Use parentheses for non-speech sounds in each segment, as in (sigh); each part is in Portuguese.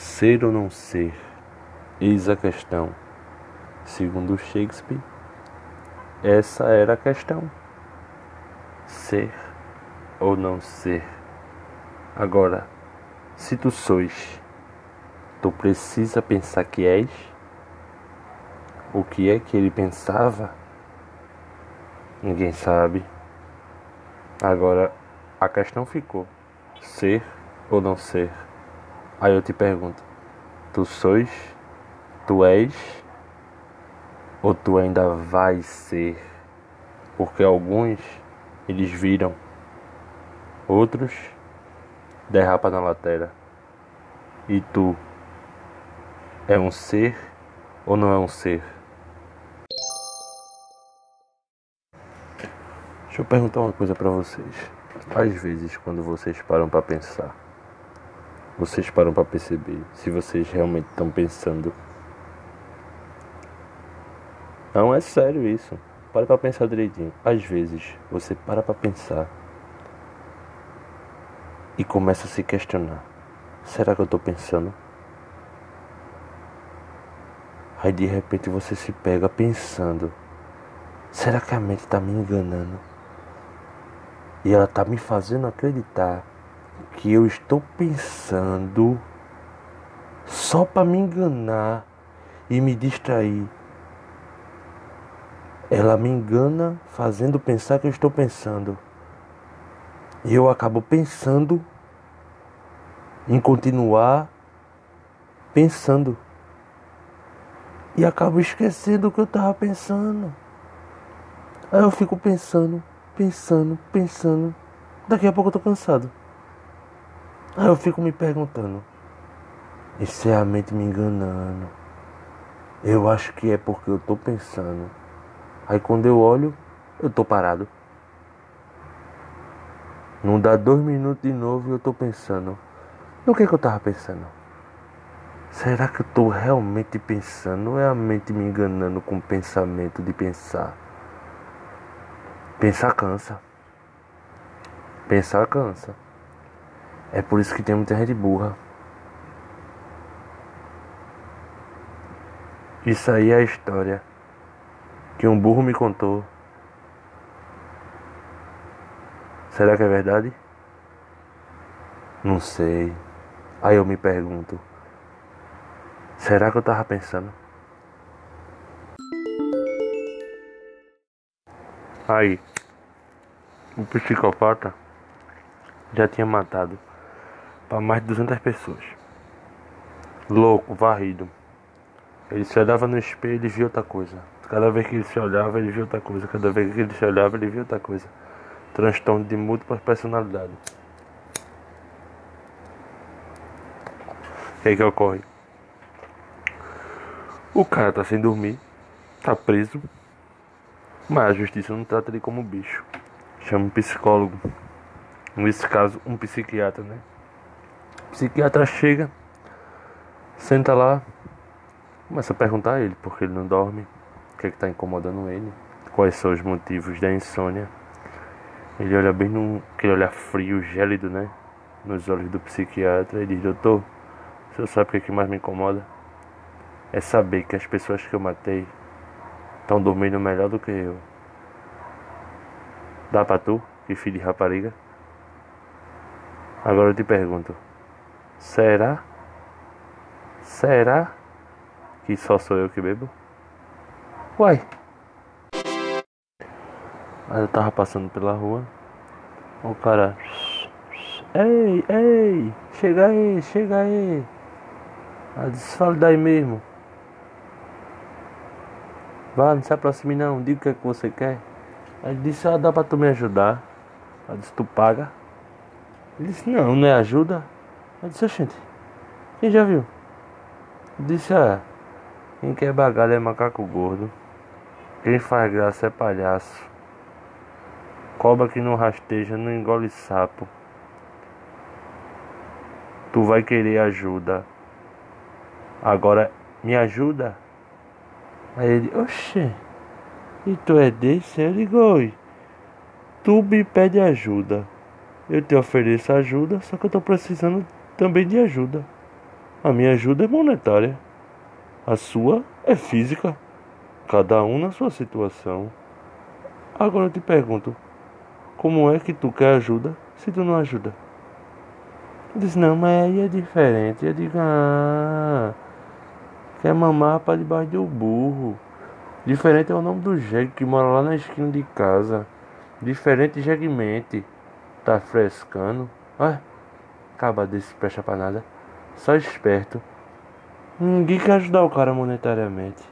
Ser ou não ser? Eis a questão. Segundo Shakespeare, essa era a questão. Ser ou não ser? Agora, se tu sois, tu precisa pensar que és? O que é que ele pensava? Ninguém sabe. Agora, a questão ficou: ser ou não ser? Aí eu te pergunto: tu sois, tu és, ou tu ainda vais ser? Porque alguns eles viram, outros derrapa na lateira. E tu é um ser ou não é um ser? Deixa eu perguntar uma coisa para vocês. Às vezes, quando vocês param para pensar, vocês param para perceber se vocês realmente estão pensando. Não é sério isso. Para para pensar direitinho. Às vezes você para para pensar e começa a se questionar: será que eu estou pensando? Aí de repente você se pega pensando: será que a mente está me enganando? E ela está me fazendo acreditar que eu estou pensando só para me enganar e me distrair. Ela me engana fazendo pensar que eu estou pensando. E eu acabo pensando em continuar pensando. E acabo esquecendo o que eu estava pensando. Aí eu fico pensando, pensando, pensando. Daqui a pouco eu tô cansado. Aí eu fico me perguntando: isso é a mente me enganando? Eu acho que é porque eu tô pensando. Aí quando eu olho, eu tô parado. Não dá dois minutos de novo e eu tô pensando. No que, que eu tava pensando? Será que eu tô realmente pensando? Ou é a mente me enganando com o pensamento de pensar? Pensar cansa. Pensar cansa. É por isso que tem muita gente burra. Isso aí é a história que um burro me contou. Será que é verdade? Não sei. Aí eu me pergunto: será que eu tava pensando? Aí, o psicopata já tinha matado para mais de 200 pessoas. Louco, varrido. Ele se olhava no espelho e via outra coisa. Cada vez que ele se olhava, ele via outra coisa. Cada vez que ele se olhava, ele via outra coisa. Transtorno de múltiplas personalidades. O que é que ocorre? O cara tá sem dormir, tá preso, mas a justiça não trata ele como bicho. Chama um psicólogo. Nesse caso, um psiquiatra, né? O psiquiatra chega, senta lá, começa a perguntar a ele por que ele não dorme, o que é está incomodando ele, quais são os motivos da insônia. Ele olha bem num aquele olhar frio, gélido, né? Nos olhos do psiquiatra e diz, doutor, o senhor sabe o que, é que mais me incomoda? É saber que as pessoas que eu matei estão dormindo melhor do que eu. Dá pra tu, que filho de rapariga? Agora eu te pergunto: será? Será que só sou eu que bebo? Uai! Aí eu tava passando pela rua, o cara. Ei, ei, chega aí, chega aí. Aí disse, fala daí mesmo. Vá, não se aproxime não, diga o que, é que você quer. Aí ele disse, ah, dá pra tu me ajudar. Aí disse, tu paga? Ele disse, não, não é ajuda? Eu disse, gente, quem já viu? Ele disse, ah, quem quer bagalho é macaco gordo. Quem faz graça é palhaço. Cobra que não rasteja não engole sapo. Tu vai querer ajuda. Agora me ajuda? Aí ele, oxê, e tu é desse? Eu digo, oi, tu me pede ajuda. Eu te ofereço ajuda, só que eu tô precisando também de ajuda. A minha ajuda é monetária. A sua é física. Cada um na sua situação. Agora eu te pergunto, como é que tu quer ajuda se tu não ajuda? Disse, não, mas aí é diferente. Eu digo, ah, quer mamar para debaixo do burro. Diferente é o nome do jegue que mora lá na esquina de casa. Diferente jeguemente. Tá frescando. Olha, acaba desse presta pra nada. Só esperto. Ninguém quer ajudar o cara monetariamente.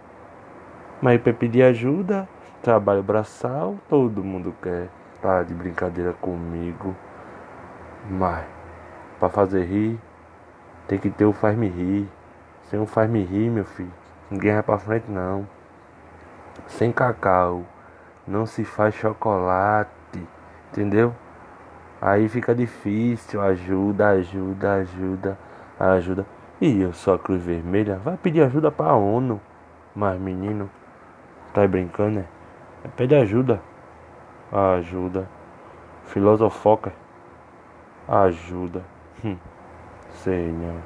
Mas pra pedir ajuda, trabalho braçal, todo mundo quer. Tá de brincadeira comigo. Mas, pra fazer rir, tem que ter o faz-me rir. Sem o faz-me rir, meu filho, ninguém vai pra frente não. Sem cacau, não se faz chocolate, entendeu? Aí fica difícil, ajuda, ajuda, ajuda, ajuda. E eu sou a Cruz Vermelha, vai pedir ajuda pra ONU. Mas menino, tá brincando, né? Pedir ajuda. Ajuda. Filosofoca. Ajuda. Hum. Sei não.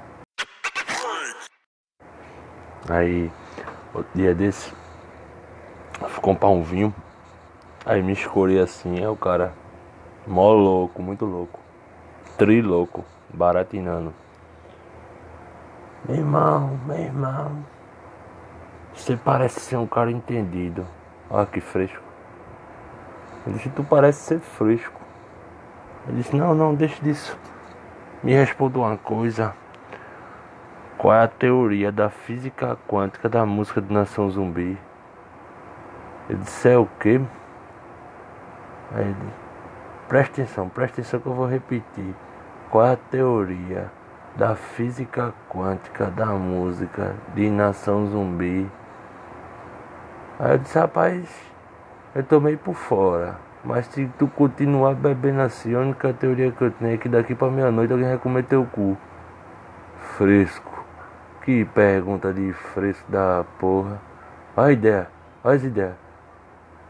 Aí, outro dia desse, fui comprar um vinho. Aí me escolhi assim, é o cara. Mó louco, muito louco. Tri louco, baratinando. Meu irmão, meu irmão. Você parece ser um cara entendido. Olha que fresco. Ele disse, tu parece ser fresco. Ele disse, não, não, deixa disso. Me responda uma coisa. Qual é a teoria da física quântica da música de Nação Zumbi? Ele disse, é o quê? Aí ele, presta atenção, presta atenção que eu vou repetir. Qual é a teoria da física quântica da música de Nação Zumbi? Aí eu disse, rapaz, eu tomei por fora. Mas se tu continuar bebendo assim, a única teoria que eu tenho é que daqui pra meia-noite alguém vai comer teu cu. Fresco. Que pergunta de fresco da porra. Olha a ideia, olha as ideias.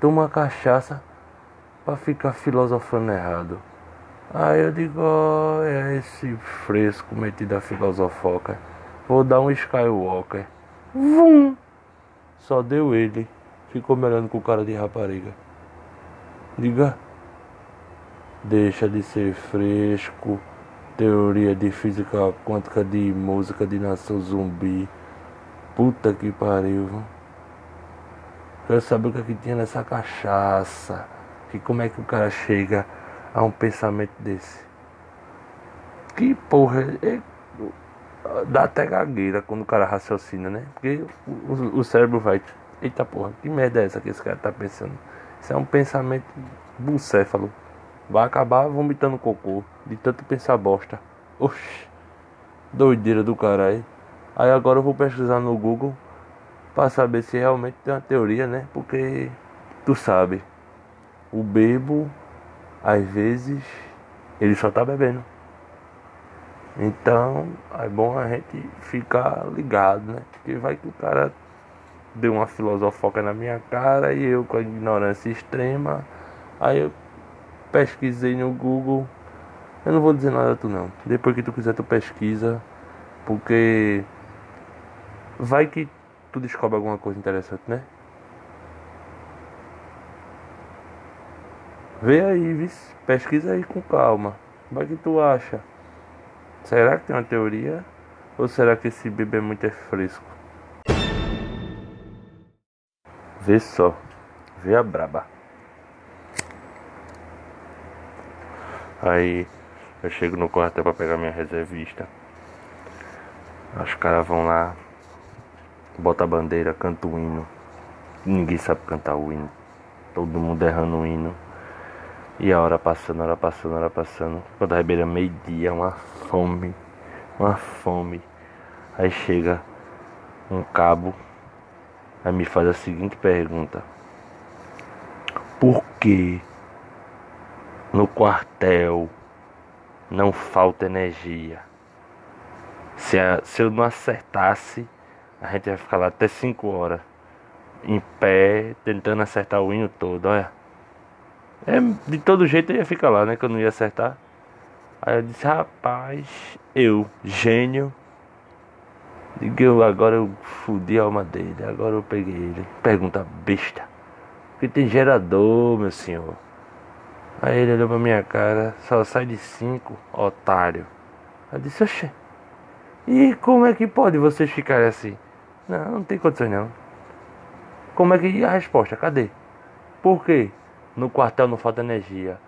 Toma cachaça pra ficar filosofando errado. Aí eu digo, oh, é esse fresco metido a filosofoca. Vou dar um Skywalker. Vum! Só deu ele. Ficou me olhando com cara de rapariga. Diga. Deixa de ser fresco. Teoria de física quântica de música de nação zumbi. Puta que pariu. Quero saber o que, é que tinha nessa cachaça. E como é que o cara chega a um pensamento desse. Que porra. É, dá até gagueira quando o cara raciocina, né? Porque o, o cérebro vai. Eita porra, que merda é essa que esse cara tá pensando? Isso é um pensamento bucéfalo. Vai acabar vomitando cocô de tanto pensar bosta. Oxi, doideira do caralho. Aí agora eu vou pesquisar no Google para saber se realmente tem uma teoria, né? Porque tu sabe, o bebo às vezes ele só tá bebendo. Então é bom a gente ficar ligado, né? Porque vai que o cara deu uma filosofoca na minha cara e eu com a ignorância extrema. Aí eu pesquisei no Google. Eu não vou dizer nada a tu não. Depois que tu quiser tu pesquisa. Porque vai que tu descobre alguma coisa interessante, né? Vê aí, vice. pesquisa aí com calma. Vai que tu acha. Será que tem uma teoria? Ou será que esse bebê é muito fresco? Vê só. Vê a braba. Aí eu chego no quartel pra pegar minha reservista. Os caras vão lá, bota a bandeira, canta o hino. Ninguém sabe cantar o hino. Todo mundo errando o hino. E a hora passando, a hora passando, a hora passando. Quando a beira meio-dia, uma fome, uma fome. Aí chega um cabo, aí me faz a seguinte pergunta: Por que no quartel não falta energia? Se, a, se eu não acertasse, a gente ia ficar lá até 5 horas, em pé, tentando acertar o hino todo, olha. É, de todo jeito eu ia ficar lá, né? Que eu não ia acertar. Aí eu disse, rapaz, eu, gênio, Digo, agora eu fudi a alma dele, agora eu peguei ele. Pergunta besta. Que tem gerador, meu senhor. Aí ele olhou pra minha cara, só sai de cinco, otário. Eu disse, oxê. E como é que pode vocês ficarem assim? Não, não tem condições não. Como é que. E a resposta? Cadê? Por quê? No quartel não falta energia.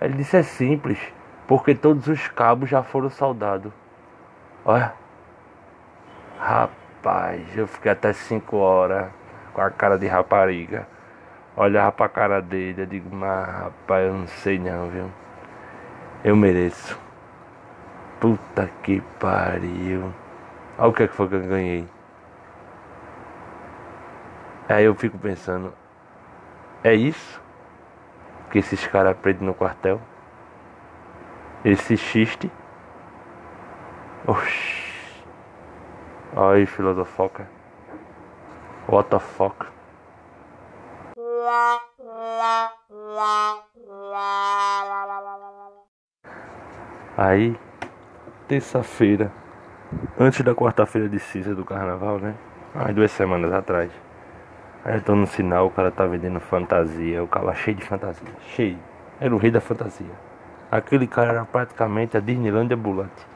Ele disse é simples, porque todos os cabos já foram soldados. Olha. Rapaz, eu fiquei até 5 horas com a cara de rapariga. Olhava pra cara dele, eu digo, mas rapaz, eu não sei não, viu? Eu mereço. Puta que pariu. Olha o que, é que foi que eu ganhei. Aí eu fico pensando, é isso que esses caras aprendem no quartel? Esse xiste? Oxi. Aí, filosofoca. What the fuck? Aí, terça-feira, antes da quarta-feira de cinza do carnaval, né? Há duas semanas atrás. Aí eu tô no sinal, o cara tá vendendo fantasia, o cara cheio de fantasia, cheio. Era o rei da fantasia. Aquele cara era praticamente a Disneyland ambulante.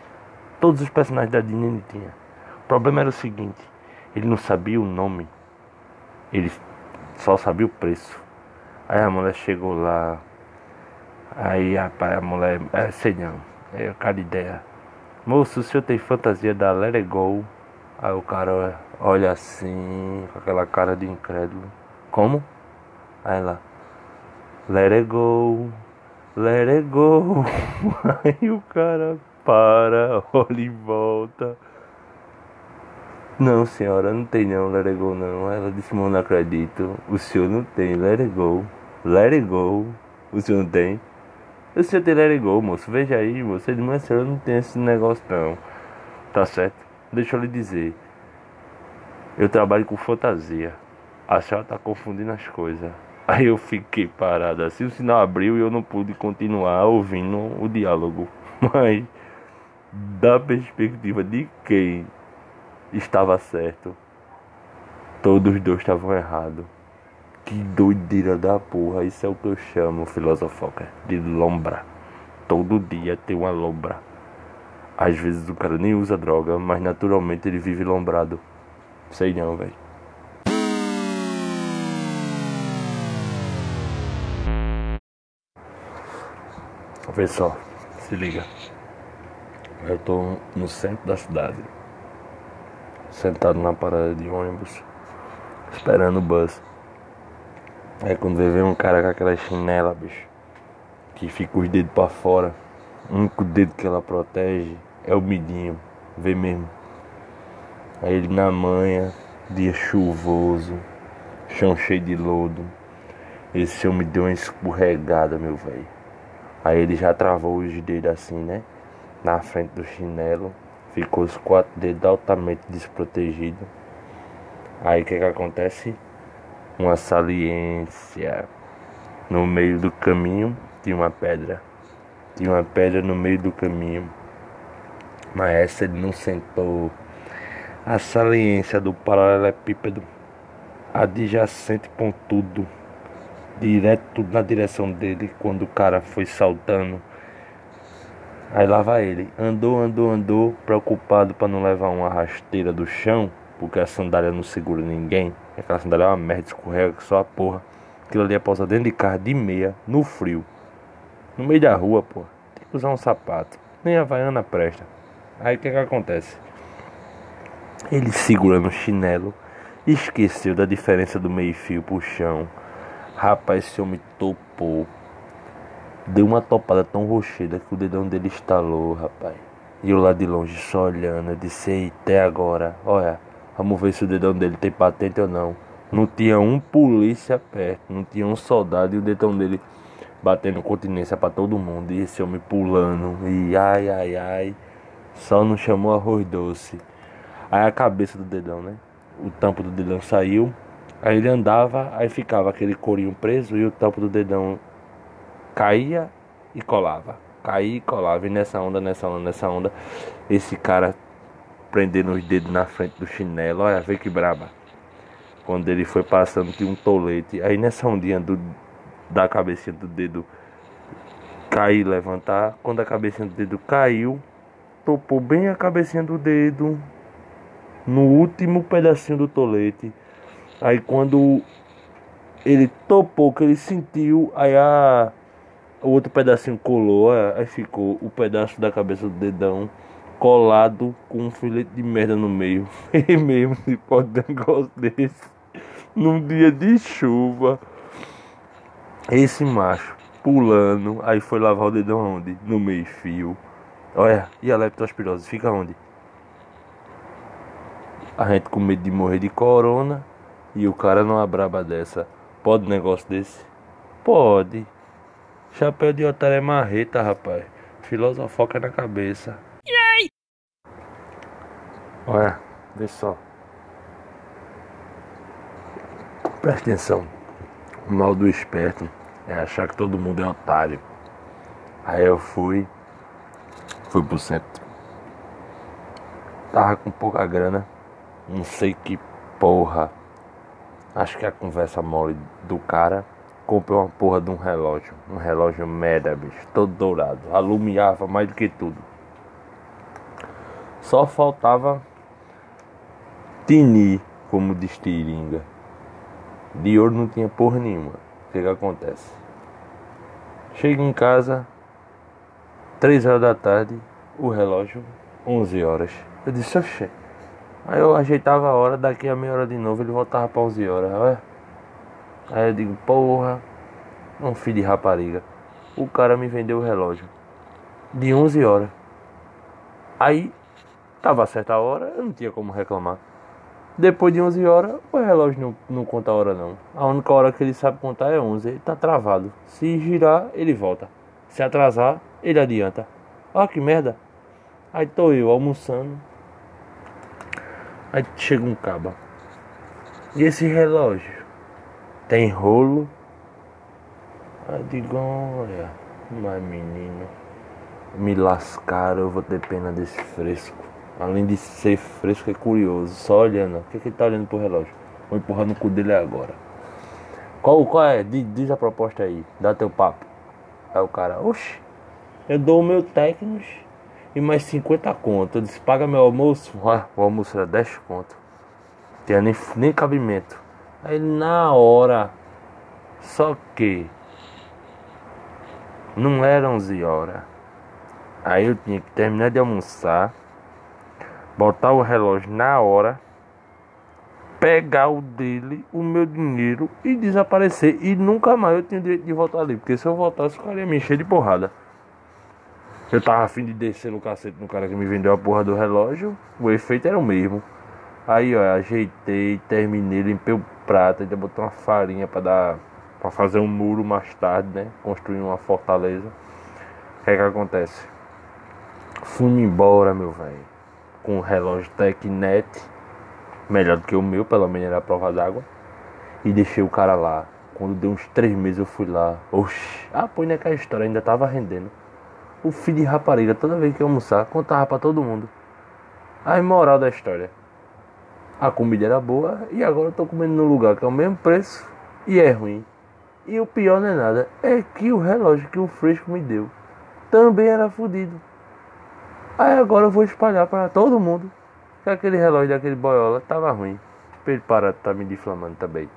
Todos os personagens da Disney ele tinha. O problema era o seguinte, ele não sabia o nome. Ele só sabia o preço. Aí a mulher chegou lá. Aí rapaz, a mulher, é, sei não, é cara de ideia. Moço, o senhor tem fantasia da Let It Go? Aí o cara olha assim, com aquela cara de incrédulo. Como? Aí ela, let it go, let it go. (laughs) Aí o cara para, (laughs) olha e volta. Não, senhora, não tem não, let it go não. Ela disse, não acredito. O senhor não tem, let it go, let it go. O senhor não tem? O senhor tem let it go, moço. Veja aí. Ele, mas a senhora não tem esse negócio não. Tá certo? Deixa eu lhe dizer. Eu trabalho com fantasia. A senhora tá confundindo as coisas. Aí eu fiquei parado assim, o sinal abriu e eu não pude continuar ouvindo o diálogo. (laughs) Mas da perspectiva de quem estava certo, todos os dois estavam errados. Que doideira da porra, isso é o que eu chamo, filosofoca, de lombra. Todo dia tem uma lombra. Às vezes o cara nem usa droga, mas naturalmente ele vive lombrado. Sei não, velho. Vê só, se liga. Eu tô no centro da cidade, sentado na parada de ônibus, esperando o bus. Aí quando vem um cara com aquela chinela, bicho, que fica os dedos pra fora, o único dedo que ela protege é o midinho, vê mesmo. Aí ele na manhã, dia chuvoso, chão cheio de lodo. Esse homem deu uma escorregada, meu velho. Aí ele já travou os dedos assim, né? Na frente do chinelo. Ficou os quatro dedos altamente desprotegidos. Aí o que que acontece? Uma saliência. No meio do caminho tinha uma pedra. Tinha uma pedra no meio do caminho. Mas essa ele não sentou a saliência do paralelepípedo adjacente pontudo direto na direção dele quando o cara foi saltando. Aí lá vai ele, andou, andou, andou, preocupado para não levar uma rasteira do chão, porque a sandália não segura ninguém. Aquela sandália é uma merda, escorrega só a porra. Aquilo ali é pausar dentro de carro de meia, no frio. No meio da rua, porra. Usar um sapato. Nem a vaiana presta. Aí o que que acontece? Ele segurando o chinelo, esqueceu da diferença do meio-fio pro chão. Rapaz, esse homem topou. Deu uma topada tão rocheda que o dedão dele estalou, rapaz. E eu lá de longe só olhando, eu disse, até agora, olha, vamos ver se o dedão dele tem patente ou não. Não tinha um polícia perto, não tinha um soldado e o dedão dele batendo continência para todo mundo. E esse homem pulando, e ai, ai, ai, só não chamou arroz doce. Aí a cabeça do dedão, né? O tampo do dedão saiu. Aí ele andava, aí ficava aquele corinho preso e o tampo do dedão caía e colava. Caía e colava. E nessa onda, nessa onda, nessa onda, esse cara prendendo os dedos na frente do chinelo. Olha, vê que braba. Quando ele foi passando, tinha um tolete. Aí nessa ondinha do, da cabecinha do dedo cair levantar. Quando a cabecinha do dedo caiu, topou bem a cabecinha do dedo no último pedacinho do tolete. Aí quando ele topou, que ele sentiu, aí a, o outro pedacinho colou, aí ficou o pedaço da cabeça do dedão colado com um filete de merda no meio. (laughs) E mesmo se pode um negócio desse num dia de chuva. Esse macho pulando, aí foi lavar o dedão onde? No meio fio. Olha, e a leptospirose fica onde? A gente com medo de morrer de corona e o cara numa braba dessa. Pode negócio desse? Pode. Chapéu de otário é marreta, rapaz. Filosofoca na cabeça. Yay! Olha, vê só. Presta atenção. O mal do esperto é achar que todo mundo é otário. Aí eu fui, fui pro centro. Tava com pouca grana, não sei que porra. Acho que a conversa mole do cara. Comprei uma porra de um relógio. Um relógio merda, bicho. Todo dourado. Alumiava mais do que tudo. Só faltava tinir, como diz Tiringa. De ouro não tinha porra nenhuma. O que que acontece? Chego em casa, 3 horas da tarde, o relógio, 11 horas. Eu disse, oxê. Aí eu ajeitava a hora, daqui a meia hora de novo ele voltava para 11 horas. Ué? Aí eu digo, porra, um filho de rapariga. O cara me vendeu o relógio de 11 horas. Aí, tava certa hora, eu não tinha como reclamar. Depois de 11 horas, o relógio não, não conta a hora não. A única hora que ele sabe contar é 11. Ele tá travado. Se girar, ele volta. Se atrasar, ele adianta. Ó que merda. Aí tô eu almoçando. Aí chega um caba. E esse relógio? Tem rolo? Aí digo, olha, mas menino, me lascaram, eu vou ter pena desse fresco. Além de ser fresco, é curioso. Só olhando, o que, que ele tá olhando pro relógio? Vou empurrar no cu dele agora. Qual, qual é? Diz, a proposta aí, dá teu papo. Aí o cara, oxe, eu dou o meu técnico e mais 50 conto. Eu disse, paga meu almoço. (laughs) Ah, o almoço era 10 conto. Tinha nem, nem cabimento. Aí na hora, só que não era 11 horas. Aí eu tinha que terminar de almoçar, botar o relógio na hora, pegar o dele, o meu dinheiro e desaparecer. E nunca mais eu tinha direito de voltar ali. Porque se eu voltasse, o cara ia me encher de porrada. Eu tava afim de descer no cacete no cara que me vendeu a porra do relógio. O efeito era o mesmo. Aí, ó, ajeitei, terminei, limpei o prato, ainda botei uma farinha para dar para fazer um muro mais tarde, né? Construir uma fortaleza. O que é que acontece? Fui embora, meu velho, com o relógio Tecnet, melhor do que o meu, pelo menos era a prova d'água, e deixei o cara lá. Quando deu uns três meses eu fui lá. Oxi, ah, põe naquela história, ainda tava rendendo. O filho de rapariga, toda vez que eu almoçar, contava pra todo mundo. A moral da história. A comida era boa e agora eu tô comendo no lugar que é o mesmo preço e é ruim. E o pior não é nada, é que o relógio que o fresco me deu também era fodido. Aí agora eu vou espalhar para todo mundo que aquele relógio daquele boiola tava ruim. Pra ele parar de tá me difamando também.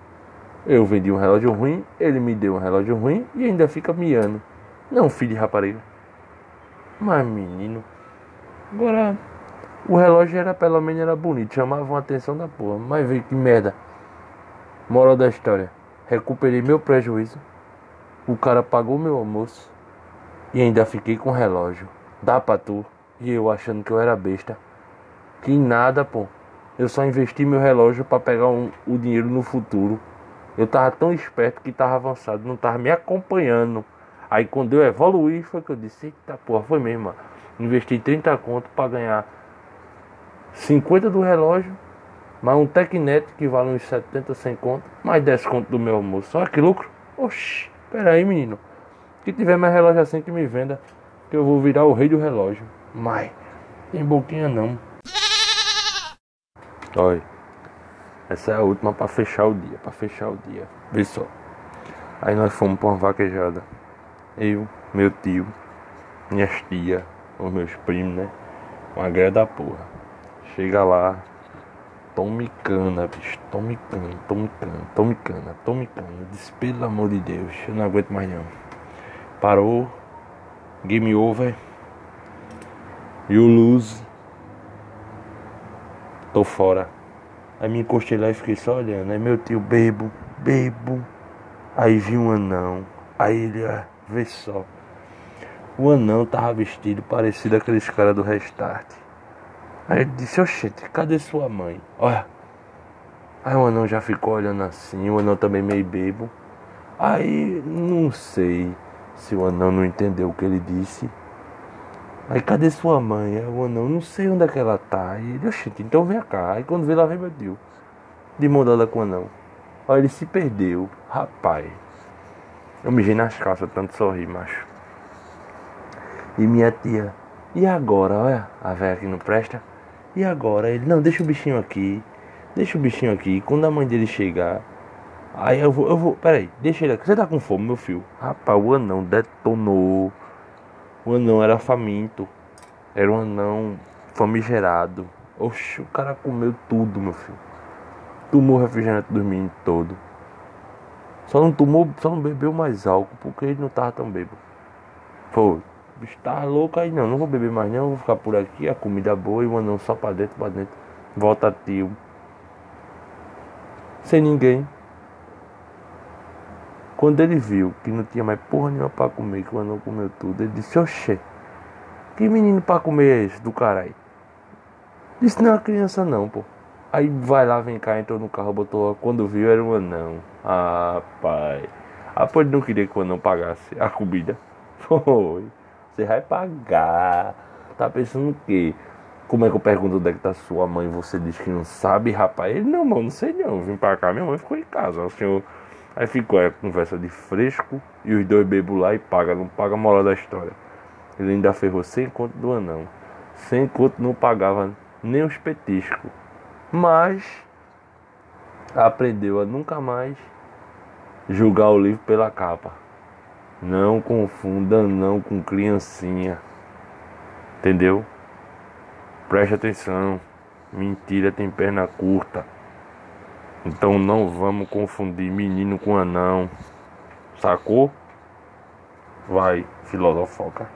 Eu vendi um relógio ruim, ele me deu um relógio ruim e ainda fica miando. Não, filho de rapariga. Mas menino. Agora o relógio era pelo menos era bonito, chamava a atenção da porra. Mas veio que merda. Moral da história. Recuperei meu prejuízo. O cara pagou meu almoço. E ainda fiquei com o relógio. Dá pra tu. E eu achando que eu era besta. Que nada, pô. Eu só investi meu relógio para pegar um, o dinheiro no futuro. Eu tava tão esperto que tava avançado, não tava me acompanhando. Aí quando eu evoluí foi que eu disse, eita porra, foi mesmo. Mano. Investi 30 conto para ganhar 50 do relógio, mais um Tecnet que vale uns 70, 100 conto, mais 10 conto do meu almoço. Olha que lucro. Oxi, pera aí, menino. Se tiver mais relógio assim que me venda, que eu vou virar o rei do relógio. Mas, tem boquinha não. Olha, essa é a última pra fechar o dia, pra fechar o dia. Vê só. Aí nós fomos pra uma vaquejada. Eu, meu tio, minhas tia, os meus primos, né? Uma grande da porra. Chega lá, tome cana, bicho, tome cana, tome cana, tome cana, tome cana. Disse, pelo amor de Deus, eu não aguento mais não. Parou, game over, you lose, tô fora. Aí me encostei lá e fiquei só olhando. Aí meu tio, bebo, bebo. Aí vi um anão. Aí ele, ah, vê só. O anão tava vestido parecido aqueles caras do Restart. Aí ele disse, oxente, cadê sua mãe? Olha. Aí o anão já ficou olhando assim, o anão também meio bebo. Aí não sei se o anão não entendeu o que ele disse. Aí cadê sua mãe? Aí o anão, não sei onde é que ela tá. Aí ele, oxente, então vem cá. Aí quando vê lá vem meu tio. De mão dada com o anão. Olha, ele se perdeu. Rapaz. Eu me nas calças, tanto sorri, macho. E minha tia, e agora, olha, a velha que não presta. E agora? Ele, não, deixa o bichinho aqui. Deixa o bichinho aqui. Quando a mãe dele chegar, aí eu vou, eu vou, peraí, deixa ele aqui. Você tá com fome, meu filho? Rapaz, o anão detonou. O anão era faminto. Era um anão famigerado. Oxe, o cara comeu tudo, meu filho. Tomou refrigerante dormindo todo. Só não tomou, só não bebeu mais álcool porque ele não tava tão bêbado. Foi. O bicho tava louco aí não, não vou beber mais não, vou ficar por aqui, a comida boa e o anão só pra dentro, pra dentro. Volta tio. Sem ninguém. Quando ele viu que não tinha mais porra nenhuma pra comer, que o anão comeu tudo, ele disse, oxê, que menino pra comer é esse do caralho? Disse, não é uma criança não, pô. Aí vai lá, vem cá, entrou no carro, botou. Quando viu era um anão. Ah, pai. Ah, pô, não queria que o anão pagasse a comida. (laughs) Foi. Você vai pagar. Tá pensando o quê? Como é que eu pergunto onde é que tá sua mãe? Você diz que não sabe, rapaz. Ele, não, mano, não sei não. Vim pra cá, minha mãe ficou em casa. O senhor. Aí ficou a conversa de fresco e os dois bebos lá e paga, não paga a moral da história. Ele ainda ferrou sem conto do anão. Sem conto não pagava nem os petiscos. Mas aprendeu a nunca mais julgar o livro pela capa. Não confunda não com criancinha. Entendeu? Preste atenção. Mentira tem perna curta. Então não vamos confundir menino com anão. Sacou? Vai, filosofoca.